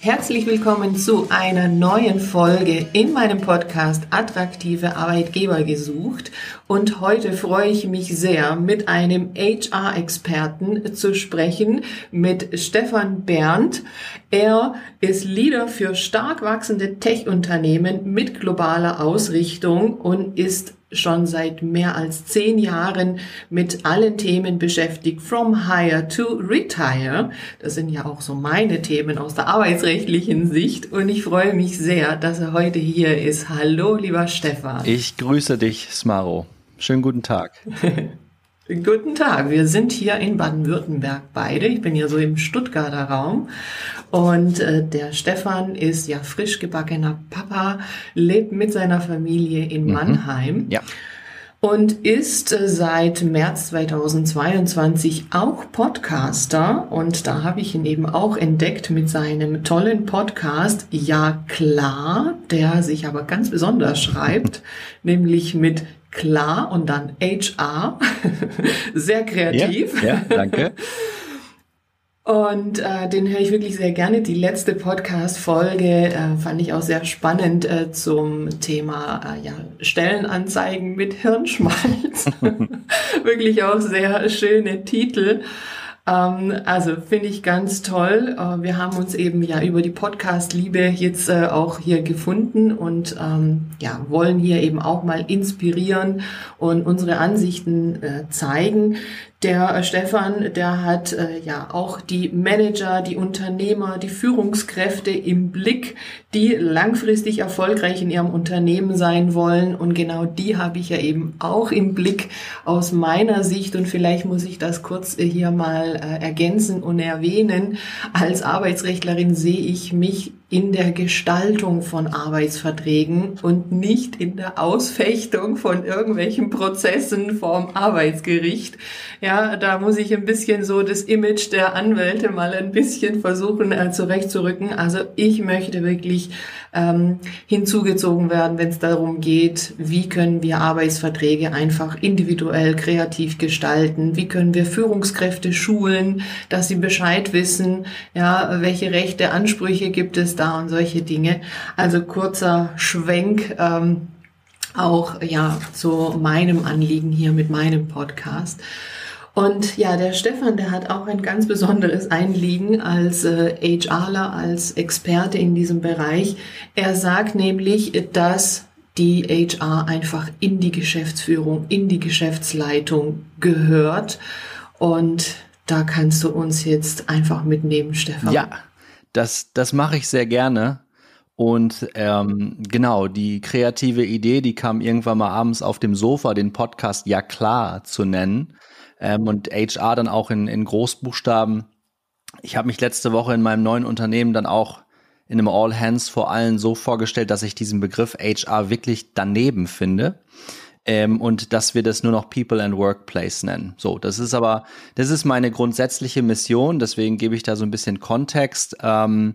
Herzlich willkommen zu einer neuen Folge in meinem Podcast Attraktive Arbeitgeber gesucht. Und heute freue ich mich sehr, mit einem HR-Experten zu sprechen, mit Stefan Berndt. Er ist Leader für stark wachsende Tech-Unternehmen mit globaler Ausrichtung und ist schon seit mehr als zehn Jahren mit allen Themen beschäftigt, from hire to retire. Das sind ja auch so meine Themen aus der arbeitsrechtlichen Sicht und ich freue mich sehr, dass er heute hier ist. Hallo, lieber Stefan. Ich grüße dich, Smaro. Schönen guten Tag. Guten Tag, wir sind hier in Baden-Württemberg beide. Ich bin ja so im Stuttgarter Raum und äh, der Stefan ist ja frisch gebackener Papa, lebt mit seiner Familie in mhm. Mannheim. Ja. Und ist äh, seit März 2022 auch Podcaster. Und da habe ich ihn eben auch entdeckt mit seinem tollen Podcast Ja klar, der sich aber ganz besonders schreibt, nämlich mit klar und dann HR. sehr kreativ. Ja, ja danke. Und äh, den höre ich wirklich sehr gerne. Die letzte Podcast-Folge äh, fand ich auch sehr spannend äh, zum Thema äh, ja, Stellenanzeigen mit Hirnschmalz. wirklich auch sehr schöne Titel. Ähm, also finde ich ganz toll. Äh, wir haben uns eben ja über die Podcast-Liebe jetzt äh, auch hier gefunden und ähm, ja, wollen hier eben auch mal inspirieren und unsere Ansichten äh, zeigen. Der äh, Stefan, der hat äh, ja auch die Manager, die Unternehmer, die Führungskräfte im Blick, die langfristig erfolgreich in ihrem Unternehmen sein wollen. Und genau die habe ich ja eben auch im Blick aus meiner Sicht. Und vielleicht muss ich das kurz äh, hier mal äh, ergänzen und erwähnen. Als Arbeitsrechtlerin sehe ich mich in der Gestaltung von Arbeitsverträgen und nicht in der Ausfechtung von irgendwelchen Prozessen vorm Arbeitsgericht. Ja, da muss ich ein bisschen so das Image der Anwälte mal ein bisschen versuchen äh, zurechtzurücken. Also ich möchte wirklich ähm, hinzugezogen werden, wenn es darum geht, wie können wir Arbeitsverträge einfach individuell kreativ gestalten, wie können wir Führungskräfte schulen, dass sie Bescheid wissen, ja, welche Rechte, Ansprüche gibt es da und solche Dinge. Also kurzer Schwenk. Ähm, auch ja zu meinem Anliegen hier mit meinem Podcast. Und ja, der Stefan, der hat auch ein ganz besonderes Einliegen als äh, HRler, als Experte in diesem Bereich. Er sagt nämlich, dass die HR einfach in die Geschäftsführung, in die Geschäftsleitung gehört. Und da kannst du uns jetzt einfach mitnehmen, Stefan. Ja, das, das mache ich sehr gerne. Und ähm, genau, die kreative Idee, die kam irgendwann mal abends auf dem Sofa, den Podcast Ja klar zu nennen ähm, und HR dann auch in, in Großbuchstaben. Ich habe mich letzte Woche in meinem neuen Unternehmen dann auch in einem All Hands vor allen so vorgestellt, dass ich diesen Begriff HR wirklich daneben finde. Ähm, und dass wir das nur noch People and Workplace nennen. So, das ist aber, das ist meine grundsätzliche Mission, deswegen gebe ich da so ein bisschen Kontext. Ähm,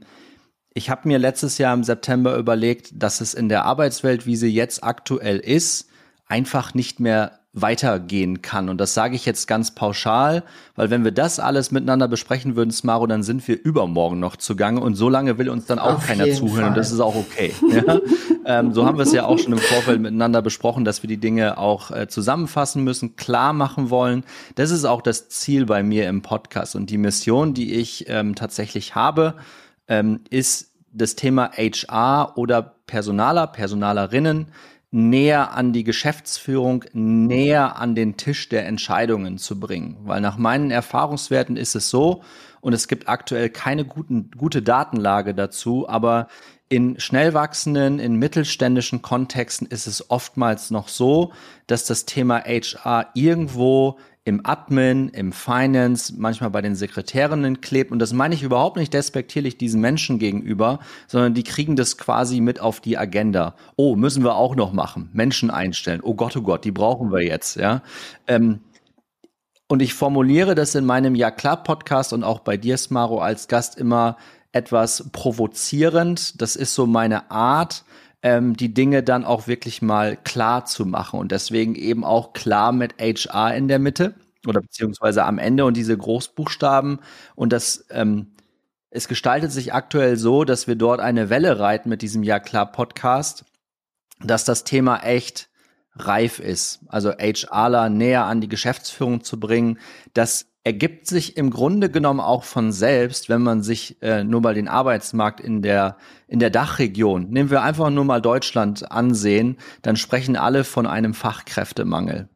ich habe mir letztes Jahr im September überlegt, dass es in der Arbeitswelt, wie sie jetzt aktuell ist, einfach nicht mehr weitergehen kann. Und das sage ich jetzt ganz pauschal, weil wenn wir das alles miteinander besprechen würden, Smaro, dann sind wir übermorgen noch zugange und so lange will uns dann auch Auf keiner zuhören Fall. und das ist auch okay. ja? ähm, so haben wir es ja auch schon im Vorfeld miteinander besprochen, dass wir die Dinge auch äh, zusammenfassen müssen, klar machen wollen. Das ist auch das Ziel bei mir im Podcast und die Mission, die ich ähm, tatsächlich habe, ähm, ist das Thema HR oder Personaler, Personalerinnen näher an die Geschäftsführung, näher an den Tisch der Entscheidungen zu bringen. Weil nach meinen Erfahrungswerten ist es so, und es gibt aktuell keine guten, gute Datenlage dazu, aber in schnell wachsenden, in mittelständischen Kontexten ist es oftmals noch so, dass das Thema HR irgendwo im Admin, im Finance, manchmal bei den Sekretärinnen klebt. Und das meine ich überhaupt nicht despektierlich diesen Menschen gegenüber, sondern die kriegen das quasi mit auf die Agenda. Oh, müssen wir auch noch machen. Menschen einstellen. Oh Gott, oh Gott, die brauchen wir jetzt, ja. Ähm, und ich formuliere das in meinem Ja klar Podcast und auch bei dir, Smaro, als Gast immer etwas provozierend. Das ist so meine Art, ähm, die Dinge dann auch wirklich mal klar zu machen und deswegen eben auch klar mit HR in der Mitte oder beziehungsweise am Ende und diese Großbuchstaben und das ähm, es gestaltet sich aktuell so, dass wir dort eine Welle reiten mit diesem Ja klar Podcast, dass das Thema echt reif ist. Also HRler näher an die Geschäftsführung zu bringen, das ergibt sich im Grunde genommen auch von selbst, wenn man sich äh, nur mal den Arbeitsmarkt in der in der Dachregion, nehmen wir einfach nur mal Deutschland ansehen, dann sprechen alle von einem Fachkräftemangel.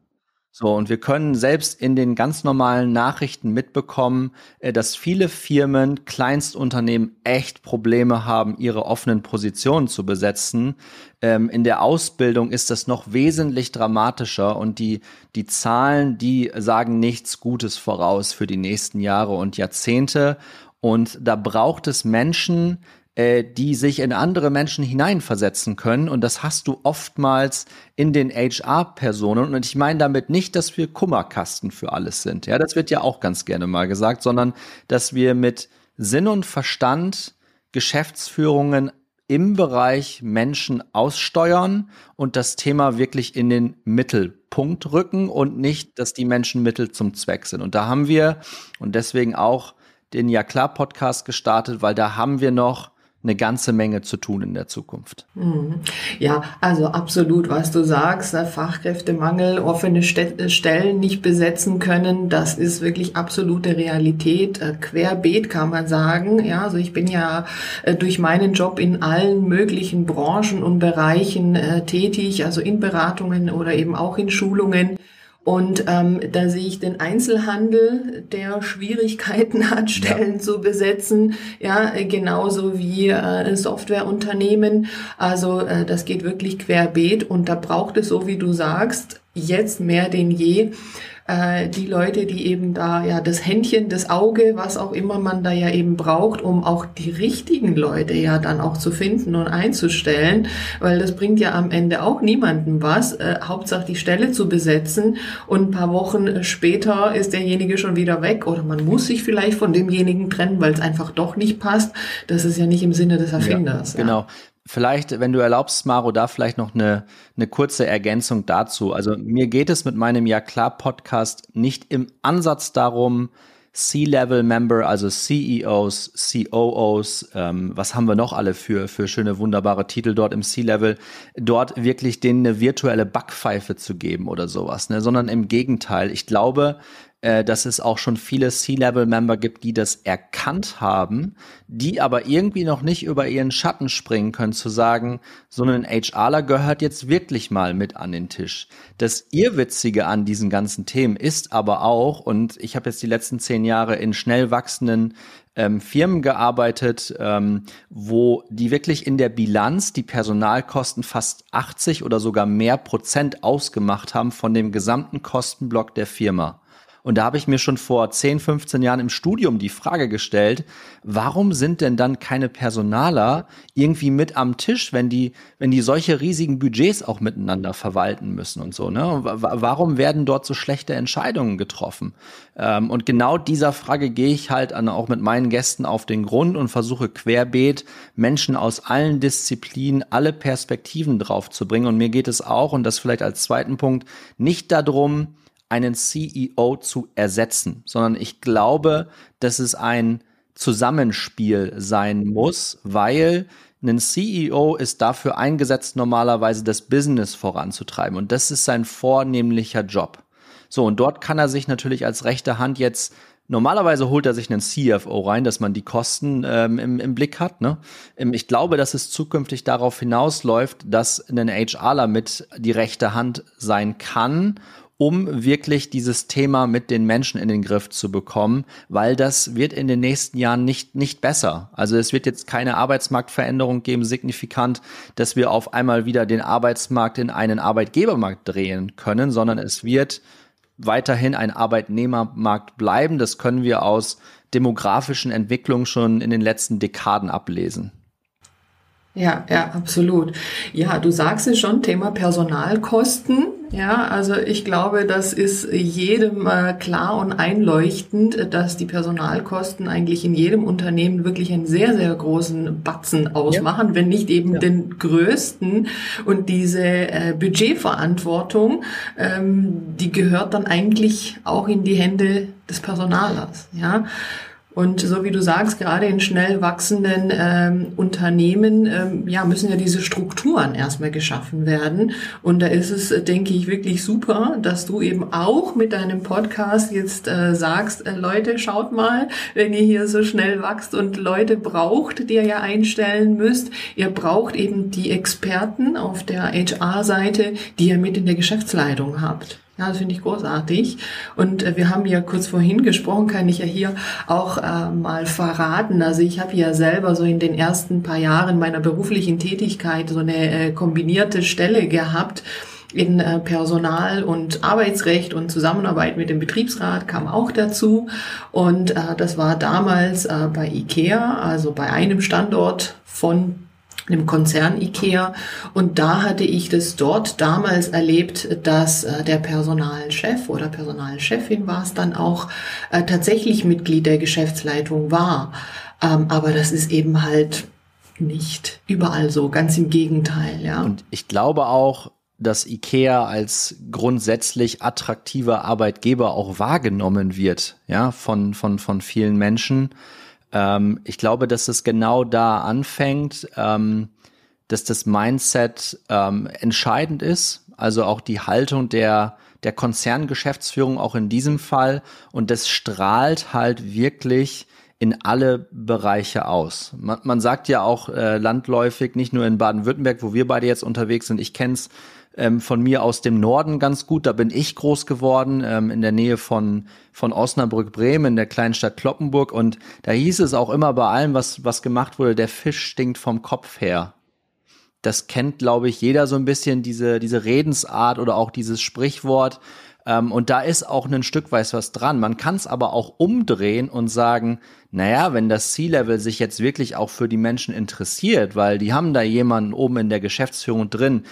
So, und wir können selbst in den ganz normalen Nachrichten mitbekommen, äh, dass viele Firmen, Kleinstunternehmen echt Probleme haben, ihre offenen Positionen zu besetzen. Ähm, in der Ausbildung ist das noch wesentlich dramatischer und die, die Zahlen, die sagen nichts Gutes voraus für die nächsten Jahre und Jahrzehnte. Und da braucht es Menschen, äh, die sich in andere Menschen hineinversetzen können. Und das hast du oftmals in den HR-Personen. Und ich meine damit nicht, dass wir Kummerkasten für alles sind. Ja, das wird ja auch ganz gerne mal gesagt, sondern dass wir mit Sinn und Verstand Geschäftsführungen im Bereich Menschen aussteuern und das Thema wirklich in den Mittelpunkt rücken und nicht, dass die Menschen Mittel zum Zweck sind. Und da haben wir und deswegen auch den Ja klar Podcast gestartet, weil da haben wir noch eine ganze Menge zu tun in der Zukunft. Mhm. Ja, also absolut, was du sagst, Fachkräftemangel, offene Stellen nicht besetzen können, das ist wirklich absolute Realität. Äh, querbeet kann man sagen. Ja, also ich bin ja äh, durch meinen Job in allen möglichen Branchen und Bereichen äh, tätig, also in Beratungen oder eben auch in Schulungen. Und ähm, da sehe ich den Einzelhandel, der Schwierigkeiten hat, Stellen ja. zu besetzen, ja, genauso wie äh, Softwareunternehmen. Also äh, das geht wirklich querbeet und da braucht es, so wie du sagst, jetzt mehr denn je äh, die Leute, die eben da ja das Händchen, das Auge, was auch immer man da ja eben braucht, um auch die richtigen Leute ja dann auch zu finden und einzustellen, weil das bringt ja am Ende auch niemandem was. Äh, Hauptsache die Stelle zu besetzen und ein paar Wochen später ist derjenige schon wieder weg oder man muss sich vielleicht von demjenigen trennen, weil es einfach doch nicht passt. Das ist ja nicht im Sinne des Erfinders. Ja, genau. Ja. Vielleicht, wenn du erlaubst, Maro, da vielleicht noch eine, eine kurze Ergänzung dazu. Also mir geht es mit meinem Ja klar Podcast nicht im Ansatz darum, C-Level-Member, also CEOs, COOs, ähm, was haben wir noch alle für, für schöne, wunderbare Titel dort im C-Level, dort wirklich denen eine virtuelle Backpfeife zu geben oder sowas, ne? sondern im Gegenteil. Ich glaube, äh, dass es auch schon viele C-Level-Member gibt, die das erkannt haben, die aber irgendwie noch nicht über ihren Schatten springen können, zu sagen, so ein HRler gehört jetzt wirklich mal mit an den Tisch. Das Irrwitzige an diesen ganzen Themen ist aber auch, und ich habe jetzt die letzten zehn Jahre in schnell wachsenden ähm, Firmen gearbeitet, ähm, wo die wirklich in der Bilanz die Personalkosten fast 80 oder sogar mehr Prozent ausgemacht haben von dem gesamten Kostenblock der Firma. Und da habe ich mir schon vor 10, 15 Jahren im Studium die Frage gestellt, warum sind denn dann keine Personaler irgendwie mit am Tisch, wenn die, wenn die solche riesigen Budgets auch miteinander verwalten müssen und so, ne? Warum werden dort so schlechte Entscheidungen getroffen? Ähm, und genau dieser Frage gehe ich halt an, auch mit meinen Gästen auf den Grund und versuche querbeet Menschen aus allen Disziplinen, alle Perspektiven drauf zu bringen. Und mir geht es auch, und das vielleicht als zweiten Punkt, nicht darum, einen CEO zu ersetzen, sondern ich glaube, dass es ein Zusammenspiel sein muss, weil ein CEO ist dafür eingesetzt, normalerweise das Business voranzutreiben. Und das ist sein vornehmlicher Job. So, und dort kann er sich natürlich als rechte Hand jetzt Normalerweise holt er sich einen CFO rein, dass man die Kosten ähm, im, im Blick hat. Ne? Ähm, ich glaube, dass es zukünftig darauf hinausläuft, dass ein HRler mit die rechte Hand sein kann um wirklich dieses Thema mit den Menschen in den Griff zu bekommen, weil das wird in den nächsten Jahren nicht, nicht besser. Also es wird jetzt keine Arbeitsmarktveränderung geben, signifikant, dass wir auf einmal wieder den Arbeitsmarkt in einen Arbeitgebermarkt drehen können, sondern es wird weiterhin ein Arbeitnehmermarkt bleiben. Das können wir aus demografischen Entwicklungen schon in den letzten Dekaden ablesen. Ja, ja, absolut. Ja, du sagst es schon, Thema Personalkosten. Ja, also ich glaube, das ist jedem äh, klar und einleuchtend, dass die Personalkosten eigentlich in jedem Unternehmen wirklich einen sehr, sehr großen Batzen ausmachen, ja. wenn nicht eben ja. den größten. Und diese äh, Budgetverantwortung, ähm, die gehört dann eigentlich auch in die Hände des Personalers. Ja. Und so wie du sagst, gerade in schnell wachsenden ähm, Unternehmen ähm, ja, müssen ja diese Strukturen erstmal geschaffen werden. Und da ist es, denke ich, wirklich super, dass du eben auch mit deinem Podcast jetzt äh, sagst, äh, Leute, schaut mal, wenn ihr hier so schnell wächst und Leute braucht, die ihr ja einstellen müsst, ihr braucht eben die Experten auf der HR-Seite, die ihr mit in der Geschäftsleitung habt. Ja, das finde ich großartig. Und äh, wir haben ja kurz vorhin gesprochen, kann ich ja hier auch äh, mal verraten. Also ich habe ja selber so in den ersten paar Jahren meiner beruflichen Tätigkeit so eine äh, kombinierte Stelle gehabt in äh, Personal- und Arbeitsrecht und Zusammenarbeit mit dem Betriebsrat kam auch dazu. Und äh, das war damals äh, bei IKEA, also bei einem Standort von einem Konzern IKEA. Und da hatte ich das dort damals erlebt, dass äh, der Personalchef oder Personalchefin war es dann auch äh, tatsächlich Mitglied der Geschäftsleitung war. Ähm, aber das ist eben halt nicht überall so, ganz im Gegenteil, ja. Und ich glaube auch, dass IKEA als grundsätzlich attraktiver Arbeitgeber auch wahrgenommen wird, ja, von, von, von vielen Menschen. Ähm, ich glaube, dass es genau da anfängt, ähm, dass das Mindset ähm, entscheidend ist, also auch die Haltung der, der Konzerngeschäftsführung auch in diesem Fall und das strahlt halt wirklich in alle Bereiche aus. Man, man sagt ja auch äh, landläufig, nicht nur in Baden-Württemberg, wo wir beide jetzt unterwegs sind, ich kenne es ähm, von mir aus dem Norden ganz gut. Da bin ich groß geworden, ähm, in der Nähe von, von Osnabrück-Bremen, in der kleinen Stadt Kloppenburg. Und da hieß es auch immer bei allem, was, was gemacht wurde, der Fisch stinkt vom Kopf her. Das kennt, glaube ich, jeder so ein bisschen, diese, diese Redensart oder auch dieses Sprichwort. Ähm, und da ist auch ein Stück weit was dran. Man kann es aber auch umdrehen und sagen, naja, wenn das C-Level sich jetzt wirklich auch für die Menschen interessiert, weil die haben da jemanden oben in der Geschäftsführung drin,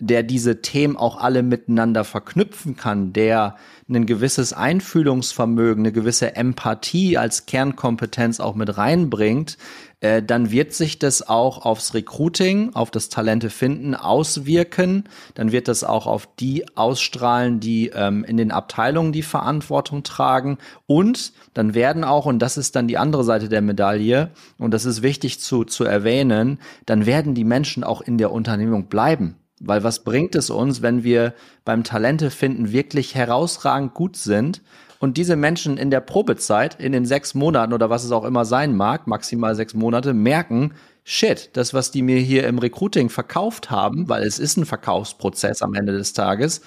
der diese Themen auch alle miteinander verknüpfen kann, der ein gewisses Einfühlungsvermögen, eine gewisse Empathie als Kernkompetenz auch mit reinbringt, äh, dann wird sich das auch aufs Recruiting, auf das Talente finden auswirken. Dann wird das auch auf die ausstrahlen, die ähm, in den Abteilungen die Verantwortung tragen. Und dann werden auch, und das ist dann die andere Seite der Medaille, und das ist wichtig zu, zu erwähnen, dann werden die Menschen auch in der Unternehmung bleiben. Weil was bringt es uns, wenn wir beim Talente finden wirklich herausragend gut sind und diese Menschen in der Probezeit, in den sechs Monaten oder was es auch immer sein mag, maximal sechs Monate, merken, shit, das, was die mir hier im Recruiting verkauft haben, weil es ist ein Verkaufsprozess am Ende des Tages,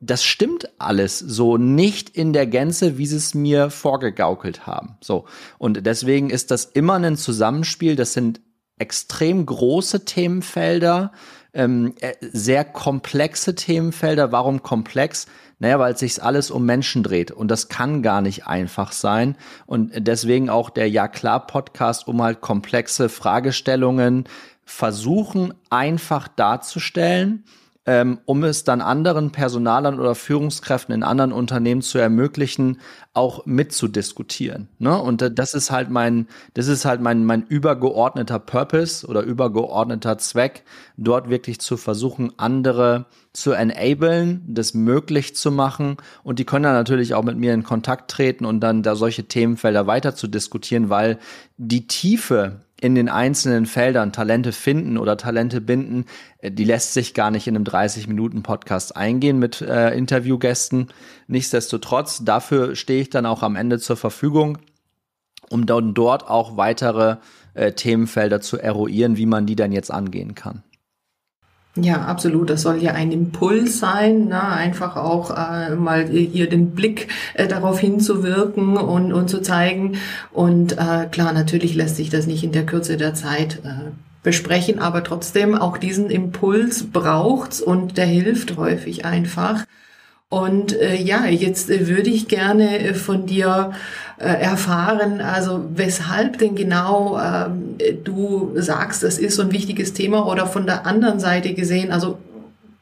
das stimmt alles so nicht in der Gänze, wie sie es mir vorgegaukelt haben. So. Und deswegen ist das immer ein Zusammenspiel. Das sind extrem große Themenfelder, ähm, äh, sehr komplexe Themenfelder. Warum komplex? Naja, weil sich alles um Menschen dreht und das kann gar nicht einfach sein. Und deswegen auch der Ja klar Podcast, um halt komplexe Fragestellungen versuchen einfach darzustellen ähm, um es dann anderen Personalern oder Führungskräften in anderen Unternehmen zu ermöglichen, auch mitzudiskutieren. Ne? Und das ist halt mein, das ist halt mein, mein übergeordneter Purpose oder übergeordneter Zweck, dort wirklich zu versuchen, andere zu enablen, das möglich zu machen. Und die können dann natürlich auch mit mir in Kontakt treten und dann da solche Themenfelder weiter zu diskutieren, weil die Tiefe in den einzelnen Feldern Talente finden oder Talente binden, äh, die lässt sich gar nicht in einem 30-Minuten-Podcast eingehen mit äh, Interviewgästen. Nichtsdestotrotz, dafür stehe ich dann auch am Ende zur Verfügung, um dann dort auch weitere äh, Themenfelder zu eruieren, wie man die dann jetzt angehen kann. Ja, absolut. Das soll ja ein Impuls sein, ne? einfach auch äh, mal hier den Blick äh, darauf hinzuwirken und, und zu zeigen. Und äh, klar, natürlich lässt sich das nicht in der Kürze der Zeit äh, besprechen, aber trotzdem auch diesen Impuls braucht's und der hilft häufig einfach. Und äh, ja, jetzt äh, würde ich gerne äh, von dir äh, erfahren, also weshalb denn genau ähm, du sagst, das ist so ein wichtiges Thema oder von der anderen Seite gesehen, also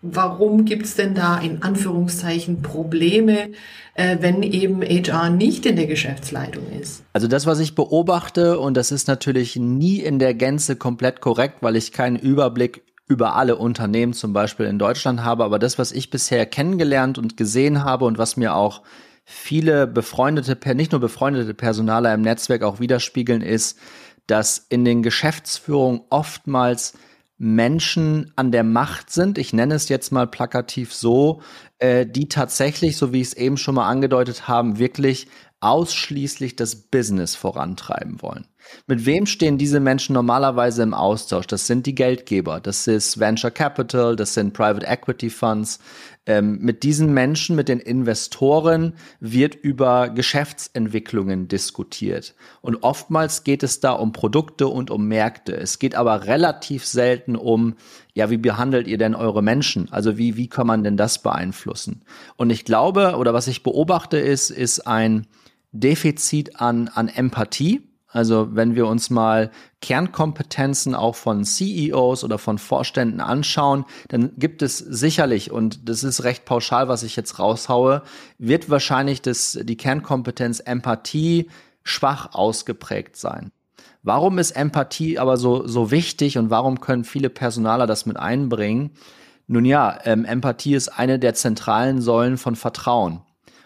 warum gibt's denn da in Anführungszeichen Probleme, äh, wenn eben HR nicht in der Geschäftsleitung ist? Also das, was ich beobachte, und das ist natürlich nie in der Gänze komplett korrekt, weil ich keinen Überblick über alle Unternehmen zum Beispiel in Deutschland habe, aber das, was ich bisher kennengelernt und gesehen habe und was mir auch viele befreundete, nicht nur befreundete Personaler im Netzwerk auch widerspiegeln, ist, dass in den Geschäftsführungen oftmals Menschen an der Macht sind, ich nenne es jetzt mal plakativ so, äh, die tatsächlich, so wie ich es eben schon mal angedeutet haben, wirklich ausschließlich das Business vorantreiben wollen. Mit wem stehen diese Menschen normalerweise im Austausch? Das sind die Geldgeber, das ist Venture Capital, das sind Private Equity Funds. Ähm, mit diesen Menschen, mit den Investoren wird über Geschäftsentwicklungen diskutiert. Und oftmals geht es da um Produkte und um Märkte. Es geht aber relativ selten um, ja, wie behandelt ihr denn eure Menschen? Also wie, wie kann man denn das beeinflussen? Und ich glaube, oder was ich beobachte, ist, ist ein Defizit an, an Empathie also wenn wir uns mal Kernkompetenzen auch von CEOs oder von Vorständen anschauen, dann gibt es sicherlich, und das ist recht pauschal, was ich jetzt raushaue, wird wahrscheinlich das, die Kernkompetenz Empathie schwach ausgeprägt sein. Warum ist Empathie aber so, so wichtig und warum können viele Personaler das mit einbringen? Nun ja, ähm, Empathie ist eine der zentralen Säulen von Vertrauen.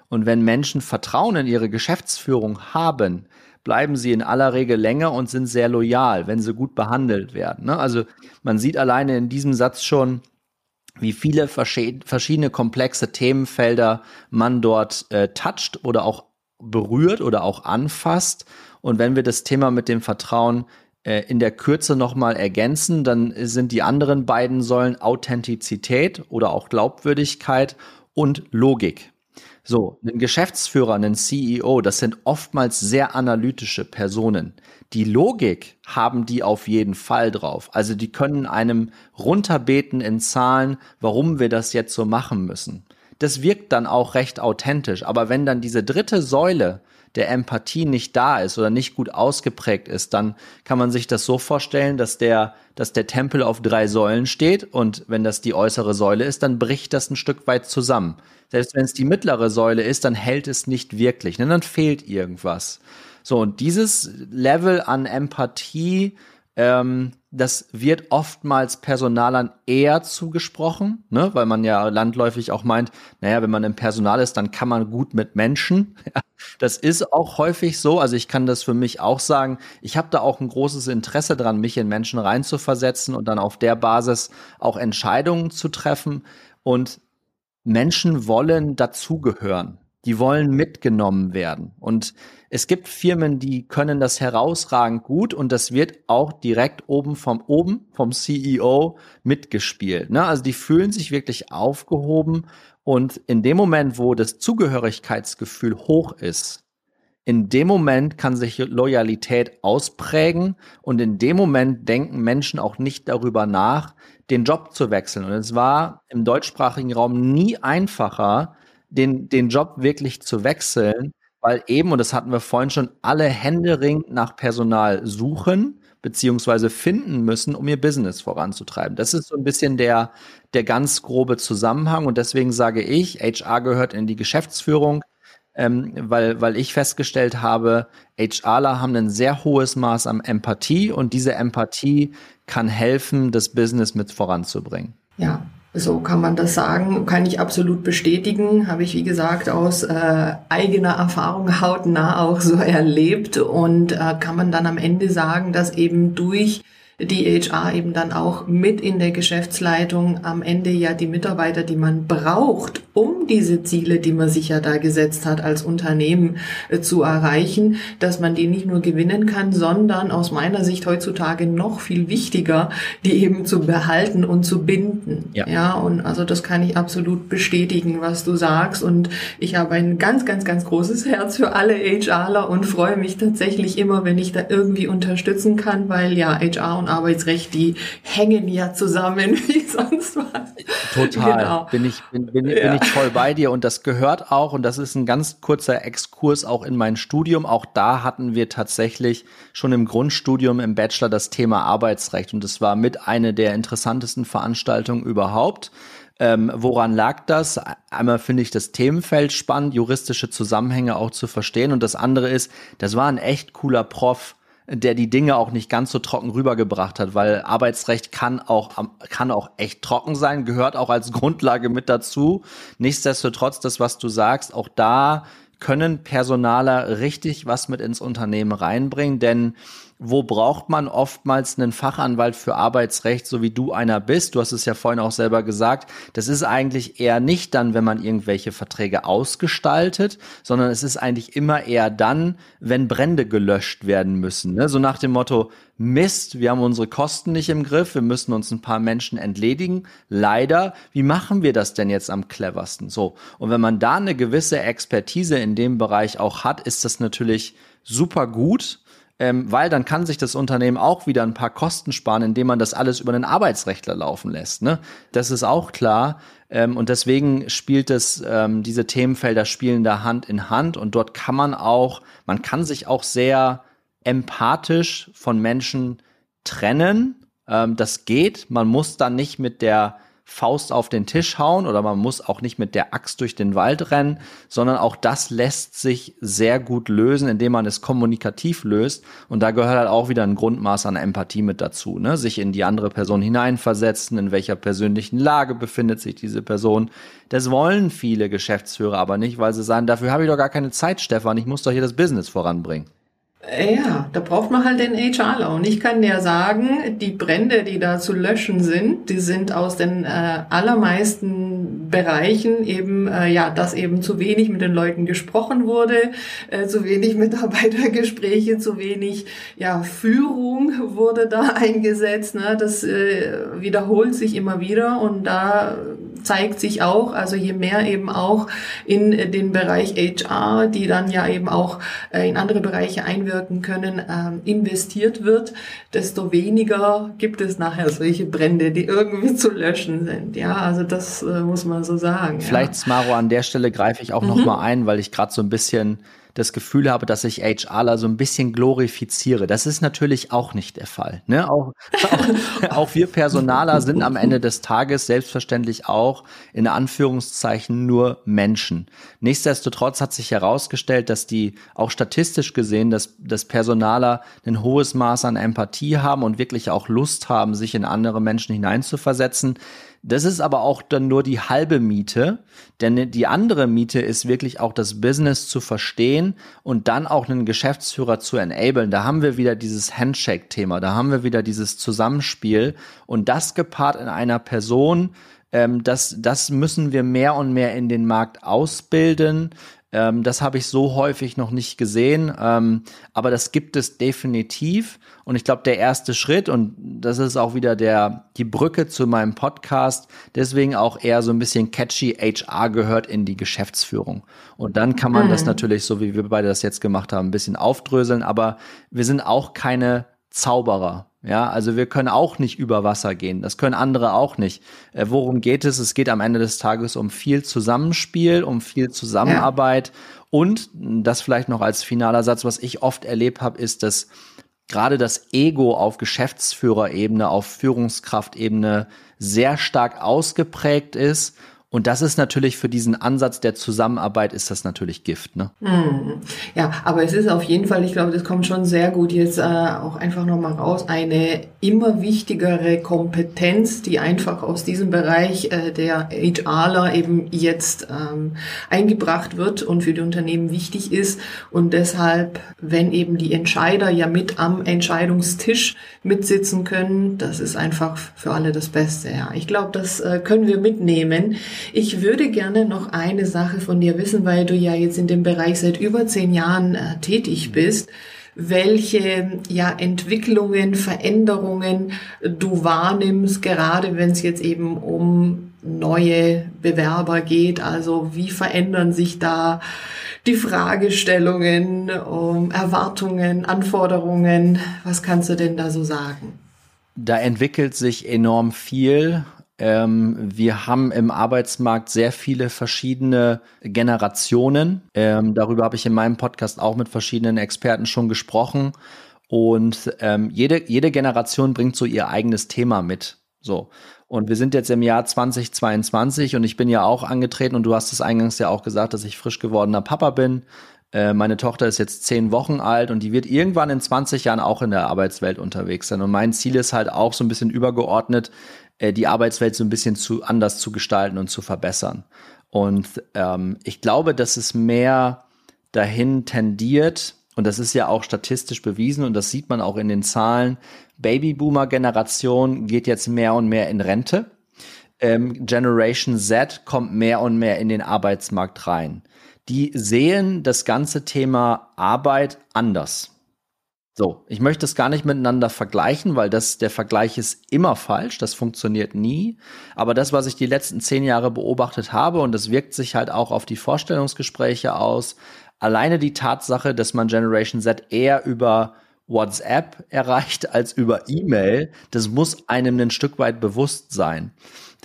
Und wenn Menschen Vertrauen in ihre Geschäftsführung haben, bleiben sie in aller Regel länger und sind sehr loyal, wenn sie gut behandelt werden. Ne? Also man sieht alleine in diesem Satz schon, wie viele verschiedene komplexe Themenfelder man dort äh, toucht oder auch berührt oder auch anfasst. Und wenn wir das Thema mit dem Vertrauen äh, in der Kürze nochmal ergänzen, dann sind die anderen beiden Säulen Authentizität oder auch Glaubwürdigkeit und Logik. So, ein Geschäftsführer, ein CEO, das sind oftmals sehr analytische Personen. Die Logik haben die auf jeden Fall drauf. Also die können einem runterbeten in Zahlen, warum wir das jetzt so machen müssen. Das wirkt dann auch recht authentisch. Aber wenn dann diese dritte Säule der Empathie nicht da ist oder nicht gut ausgeprägt ist, dann kann man sich das so vorstellen, dass der, dass der Tempel auf drei Säulen steht und wenn das die äußere Säule ist, dann bricht das ein Stück weit zusammen. Selbst wenn es die mittlere Säule ist, dann hält es nicht wirklich, ne? dann fehlt irgendwas. So, und dieses Level an Empathie, ähm, das wird oftmals Personalern eher zugesprochen, ne? weil man ja landläufig auch meint, naja, wenn man im Personal ist, dann kann man gut mit Menschen. das ist auch häufig so. Also ich kann das für mich auch sagen. Ich habe da auch ein großes Interesse dran, mich in Menschen reinzuversetzen und dann auf der Basis auch Entscheidungen zu treffen. Und Menschen wollen dazugehören. Die wollen mitgenommen werden. Und es gibt Firmen, die können das herausragend gut und das wird auch direkt oben vom oben vom CEO mitgespielt. Ne? Also die fühlen sich wirklich aufgehoben und in dem Moment, wo das Zugehörigkeitsgefühl hoch ist, in dem Moment kann sich Loyalität ausprägen und in dem Moment denken Menschen auch nicht darüber nach, den Job zu wechseln. Und es war im deutschsprachigen Raum nie einfacher, den, den Job wirklich zu wechseln, weil eben, und das hatten wir vorhin schon, alle händeringend nach Personal suchen beziehungsweise finden müssen, um ihr Business voranzutreiben. Das ist so ein bisschen der, der ganz grobe Zusammenhang und deswegen sage ich, HR gehört in die Geschäftsführung ähm, weil, weil ich festgestellt habe, HRler haben ein sehr hohes Maß an Empathie und diese Empathie kann helfen, das Business mit voranzubringen. Ja, so kann man das sagen, kann ich absolut bestätigen, habe ich wie gesagt aus äh, eigener Erfahrung hautnah auch so erlebt. Und äh, kann man dann am Ende sagen, dass eben durch die HR eben dann auch mit in der Geschäftsleitung am Ende ja die Mitarbeiter, die man braucht, um diese Ziele, die man sich ja da gesetzt hat, als Unternehmen äh, zu erreichen, dass man die nicht nur gewinnen kann, sondern aus meiner Sicht heutzutage noch viel wichtiger, die eben zu behalten und zu binden. Ja, ja und also das kann ich absolut bestätigen, was du sagst. Und ich habe ein ganz, ganz, ganz großes Herz für alle HRler und freue mich tatsächlich immer, wenn ich da irgendwie unterstützen kann, weil ja HR und und Arbeitsrecht, die hängen ja zusammen wie sonst was. Total. Genau. Bin ich, bin, bin, ja. bin ich voll bei dir und das gehört auch und das ist ein ganz kurzer Exkurs auch in mein Studium. Auch da hatten wir tatsächlich schon im Grundstudium im Bachelor das Thema Arbeitsrecht und das war mit eine der interessantesten Veranstaltungen überhaupt. Ähm, woran lag das? Einmal finde ich das Themenfeld spannend, juristische Zusammenhänge auch zu verstehen. Und das andere ist, das war ein echt cooler Prof, der die Dinge auch nicht ganz so trocken rübergebracht hat, weil Arbeitsrecht kann auch, kann auch echt trocken sein, gehört auch als Grundlage mit dazu. Nichtsdestotrotz, das, was du sagst, auch da können Personaler richtig was mit ins Unternehmen reinbringen, denn wo braucht man oftmals einen Fachanwalt für Arbeitsrecht, so wie du einer bist? Du hast es ja vorhin auch selber gesagt. Das ist eigentlich eher nicht dann, wenn man irgendwelche Verträge ausgestaltet, sondern es ist eigentlich immer eher dann, wenn Brände gelöscht werden müssen. Ne? So nach dem Motto, Mist, wir haben unsere Kosten nicht im Griff, wir müssen uns ein paar Menschen entledigen. Leider, wie machen wir das denn jetzt am cleversten? So. Und wenn man da eine gewisse Expertise in dem Bereich auch hat, ist das natürlich super gut ähm, weil dann kann sich das Unternehmen auch wieder ein paar Kosten sparen, indem man das alles über einen Arbeitsrechtler laufen lässt. Ne? Das ist auch klar. Ähm, und deswegen spielt es, ähm, diese Themenfelder spielen da Hand in Hand und dort kann man auch, man kann sich auch sehr empathisch von Menschen trennen. Ähm, das geht. Man muss dann nicht mit der Faust auf den Tisch hauen oder man muss auch nicht mit der Axt durch den Wald rennen, sondern auch das lässt sich sehr gut lösen, indem man es kommunikativ löst. Und da gehört halt auch wieder ein Grundmaß an Empathie mit dazu, ne? sich in die andere Person hineinversetzen, in welcher persönlichen Lage befindet sich diese Person. Das wollen viele Geschäftsführer aber nicht, weil sie sagen, dafür habe ich doch gar keine Zeit, Stefan, ich muss doch hier das Business voranbringen. Ja, da braucht man halt den HRler. Und ich kann dir sagen, die Brände, die da zu löschen sind, die sind aus den äh, allermeisten Bereichen eben, äh, ja, dass eben zu wenig mit den Leuten gesprochen wurde, äh, zu wenig Mitarbeitergespräche, zu wenig, ja, Führung wurde da eingesetzt. Ne? Das äh, wiederholt sich immer wieder und da zeigt sich auch, also je mehr eben auch in den Bereich HR, die dann ja eben auch äh, in andere Bereiche einwirken können, ähm, investiert wird, desto weniger gibt es nachher solche Brände, die irgendwie zu löschen sind. Ja, also das äh, muss man so sagen. Vielleicht, ja. Smaro, an der Stelle greife ich auch mhm. noch mal ein, weil ich gerade so ein bisschen das Gefühl habe, dass ich HRler so ein bisschen glorifiziere. Das ist natürlich auch nicht der Fall. Ne? Auch, auch, auch wir Personaler sind am Ende des Tages selbstverständlich auch in Anführungszeichen nur Menschen. Nichtsdestotrotz hat sich herausgestellt, dass die auch statistisch gesehen, dass, dass Personaler ein hohes Maß an Empathie haben und wirklich auch Lust haben, sich in andere Menschen hineinzuversetzen. Das ist aber auch dann nur die halbe Miete, denn die andere Miete ist wirklich auch das Business zu verstehen und dann auch einen Geschäftsführer zu enablen. Da haben wir wieder dieses Handshake-Thema, da haben wir wieder dieses Zusammenspiel und das gepaart in einer Person, ähm, das, das müssen wir mehr und mehr in den Markt ausbilden. Ähm, das habe ich so häufig noch nicht gesehen, ähm, aber das gibt es definitiv. Und ich glaube, der erste Schritt, und das ist auch wieder der, die Brücke zu meinem Podcast, deswegen auch eher so ein bisschen catchy HR gehört in die Geschäftsführung. Und dann kann man mhm. das natürlich, so wie wir beide das jetzt gemacht haben, ein bisschen aufdröseln, aber wir sind auch keine Zauberer. Ja, also wir können auch nicht über Wasser gehen. Das können andere auch nicht. Äh, worum geht es? Es geht am Ende des Tages um viel Zusammenspiel, um viel Zusammenarbeit. Ja. Und das vielleicht noch als finaler Satz, was ich oft erlebt habe, ist, dass gerade das Ego auf Geschäftsführerebene, auf Führungskraftebene sehr stark ausgeprägt ist und das ist natürlich für diesen Ansatz der Zusammenarbeit ist das natürlich Gift, ne? Hm. Ja, aber es ist auf jeden Fall, ich glaube, das kommt schon sehr gut jetzt äh, auch einfach nochmal raus, eine immer wichtigere Kompetenz, die einfach aus diesem Bereich äh, der HRler eben jetzt ähm, eingebracht wird und für die Unternehmen wichtig ist. Und deshalb, wenn eben die Entscheider ja mit am Entscheidungstisch mitsitzen können, das ist einfach für alle das Beste. Ja, ich glaube, das äh, können wir mitnehmen. Ich würde gerne noch eine Sache von dir wissen, weil du ja jetzt in dem Bereich seit über zehn Jahren äh, tätig bist welche ja, Entwicklungen, Veränderungen du wahrnimmst, gerade wenn es jetzt eben um neue Bewerber geht. Also wie verändern sich da die Fragestellungen, um Erwartungen, Anforderungen? Was kannst du denn da so sagen? Da entwickelt sich enorm viel ähm, wir haben im Arbeitsmarkt sehr viele verschiedene Generationen. Ähm, darüber habe ich in meinem Podcast auch mit verschiedenen Experten schon gesprochen. Und ähm, jede, jede Generation bringt so ihr eigenes Thema mit. So. Und wir sind jetzt im Jahr 2022 und ich bin ja auch angetreten und du hast es eingangs ja auch gesagt, dass ich frisch gewordener Papa bin. Äh, meine Tochter ist jetzt zehn Wochen alt und die wird irgendwann in 20 Jahren auch in der Arbeitswelt unterwegs sein. Und mein Ziel ist halt auch so ein bisschen übergeordnet, äh, die Arbeitswelt so ein bisschen zu anders zu gestalten und zu verbessern. Und ähm, ich glaube, dass es mehr dahin tendiert, und das ist ja auch statistisch bewiesen und das sieht man auch in den Zahlen, Babyboomer-Generation geht jetzt mehr und mehr in Rente. Ähm, Generation Z kommt mehr und mehr in den Arbeitsmarkt rein. Die sehen das ganze Thema Arbeit anders. So, ich möchte es gar nicht miteinander vergleichen, weil das, der Vergleich ist immer falsch, das funktioniert nie. Aber das, was ich die letzten zehn Jahre beobachtet habe, und das wirkt sich halt auch auf die Vorstellungsgespräche aus, alleine die Tatsache, dass man Generation Z eher über WhatsApp erreicht als über E-Mail, das muss einem ein Stück weit bewusst sein.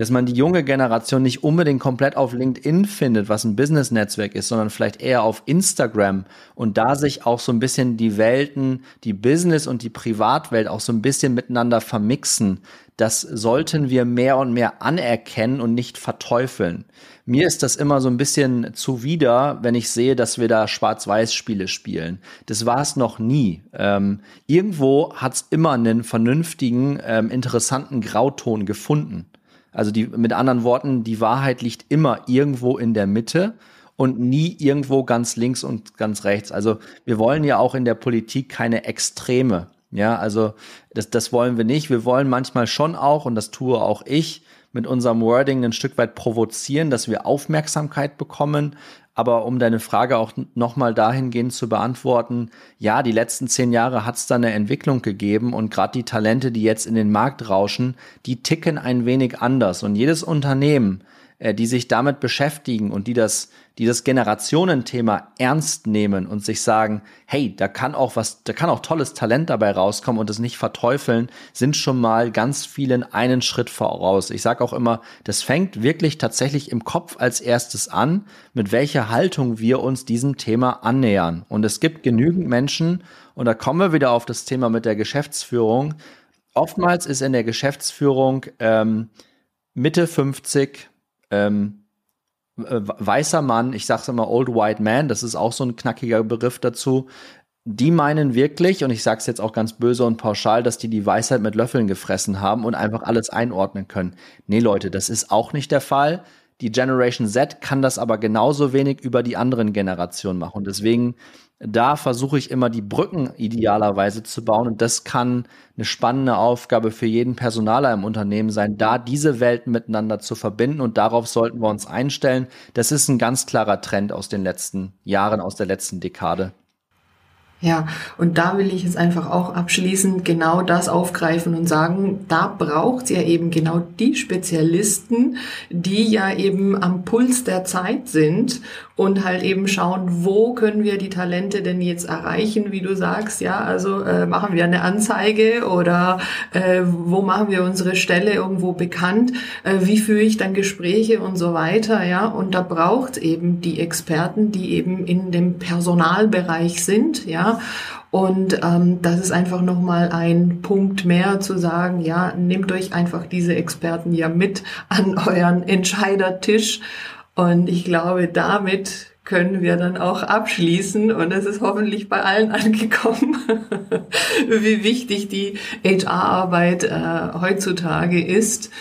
Dass man die junge Generation nicht unbedingt komplett auf LinkedIn findet, was ein Business-Netzwerk ist, sondern vielleicht eher auf Instagram und da sich auch so ein bisschen die Welten, die Business- und die Privatwelt auch so ein bisschen miteinander vermixen. Das sollten wir mehr und mehr anerkennen und nicht verteufeln. Mir ist das immer so ein bisschen zuwider, wenn ich sehe, dass wir da Schwarz-Weiß-Spiele spielen. Das war es noch nie. Ähm, irgendwo hat es immer einen vernünftigen, ähm, interessanten Grauton gefunden. Also die, mit anderen Worten, die Wahrheit liegt immer irgendwo in der Mitte und nie irgendwo ganz links und ganz rechts. Also wir wollen ja auch in der Politik keine Extreme. Ja, also das, das wollen wir nicht. Wir wollen manchmal schon auch, und das tue auch ich, mit unserem Wording ein Stück weit provozieren, dass wir Aufmerksamkeit bekommen. Aber um deine Frage auch nochmal dahingehend zu beantworten, ja, die letzten zehn Jahre hat es da eine Entwicklung gegeben und gerade die Talente, die jetzt in den Markt rauschen, die ticken ein wenig anders. Und jedes Unternehmen, äh, die sich damit beschäftigen und die das, die das Generationenthema ernst nehmen und sich sagen, hey, da kann auch was, da kann auch tolles Talent dabei rauskommen und es nicht verteufeln, sind schon mal ganz vielen einen Schritt voraus. Ich sage auch immer, das fängt wirklich tatsächlich im Kopf als erstes an, mit welcher Haltung wir uns diesem Thema annähern. Und es gibt genügend Menschen, und da kommen wir wieder auf das Thema mit der Geschäftsführung. Oftmals ist in der Geschäftsführung ähm, Mitte 50, ähm, äh, weißer Mann, ich sag's immer Old White Man, das ist auch so ein knackiger Begriff dazu. Die meinen wirklich, und ich sag's jetzt auch ganz böse und pauschal, dass die die Weisheit mit Löffeln gefressen haben und einfach alles einordnen können. Nee, Leute, das ist auch nicht der Fall. Die Generation Z kann das aber genauso wenig über die anderen Generationen machen. Und deswegen da versuche ich immer die Brücken idealerweise zu bauen und das kann eine spannende Aufgabe für jeden Personaler im Unternehmen sein, da diese Welten miteinander zu verbinden und darauf sollten wir uns einstellen. Das ist ein ganz klarer Trend aus den letzten Jahren, aus der letzten Dekade. Ja, und da will ich jetzt einfach auch abschließend genau das aufgreifen und sagen, da braucht es ja eben genau die Spezialisten, die ja eben am Puls der Zeit sind und halt eben schauen, wo können wir die Talente denn jetzt erreichen, wie du sagst, ja, also äh, machen wir eine Anzeige oder äh, wo machen wir unsere Stelle irgendwo bekannt, äh, wie führe ich dann Gespräche und so weiter, ja, und da braucht eben die Experten, die eben in dem Personalbereich sind, ja, und ähm, das ist einfach nochmal ein Punkt mehr zu sagen, ja, nehmt euch einfach diese Experten ja mit an euren Entscheidertisch. Und ich glaube, damit können wir dann auch abschließen. Und es ist hoffentlich bei allen angekommen, wie wichtig die HR-Arbeit äh, heutzutage ist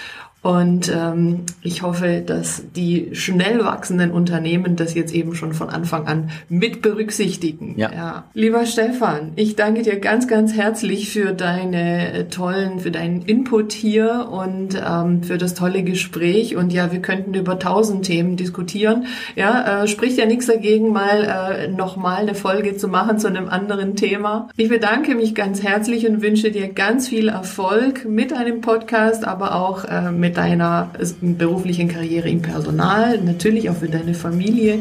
und ähm, ich hoffe, dass die schnell wachsenden Unternehmen das jetzt eben schon von Anfang an mit berücksichtigen. Ja. ja. Lieber Stefan, ich danke dir ganz, ganz herzlich für deine äh, tollen, für deinen Input hier und ähm, für das tolle Gespräch. Und ja, wir könnten über tausend Themen diskutieren. Ja, äh, spricht ja nichts dagegen, mal äh, nochmal eine Folge zu machen zu einem anderen Thema. Ich bedanke mich ganz herzlich und wünsche dir ganz viel Erfolg mit deinem Podcast, aber auch äh, mit mit deiner beruflichen Karriere im Personal, natürlich auch für deine Familie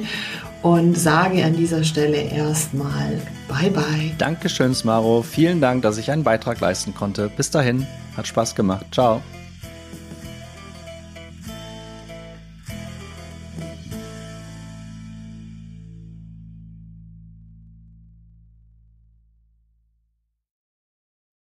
und sage an dieser Stelle erstmal Bye bye. Dankeschön, Smaro. Vielen Dank, dass ich einen Beitrag leisten konnte. Bis dahin, hat Spaß gemacht. Ciao.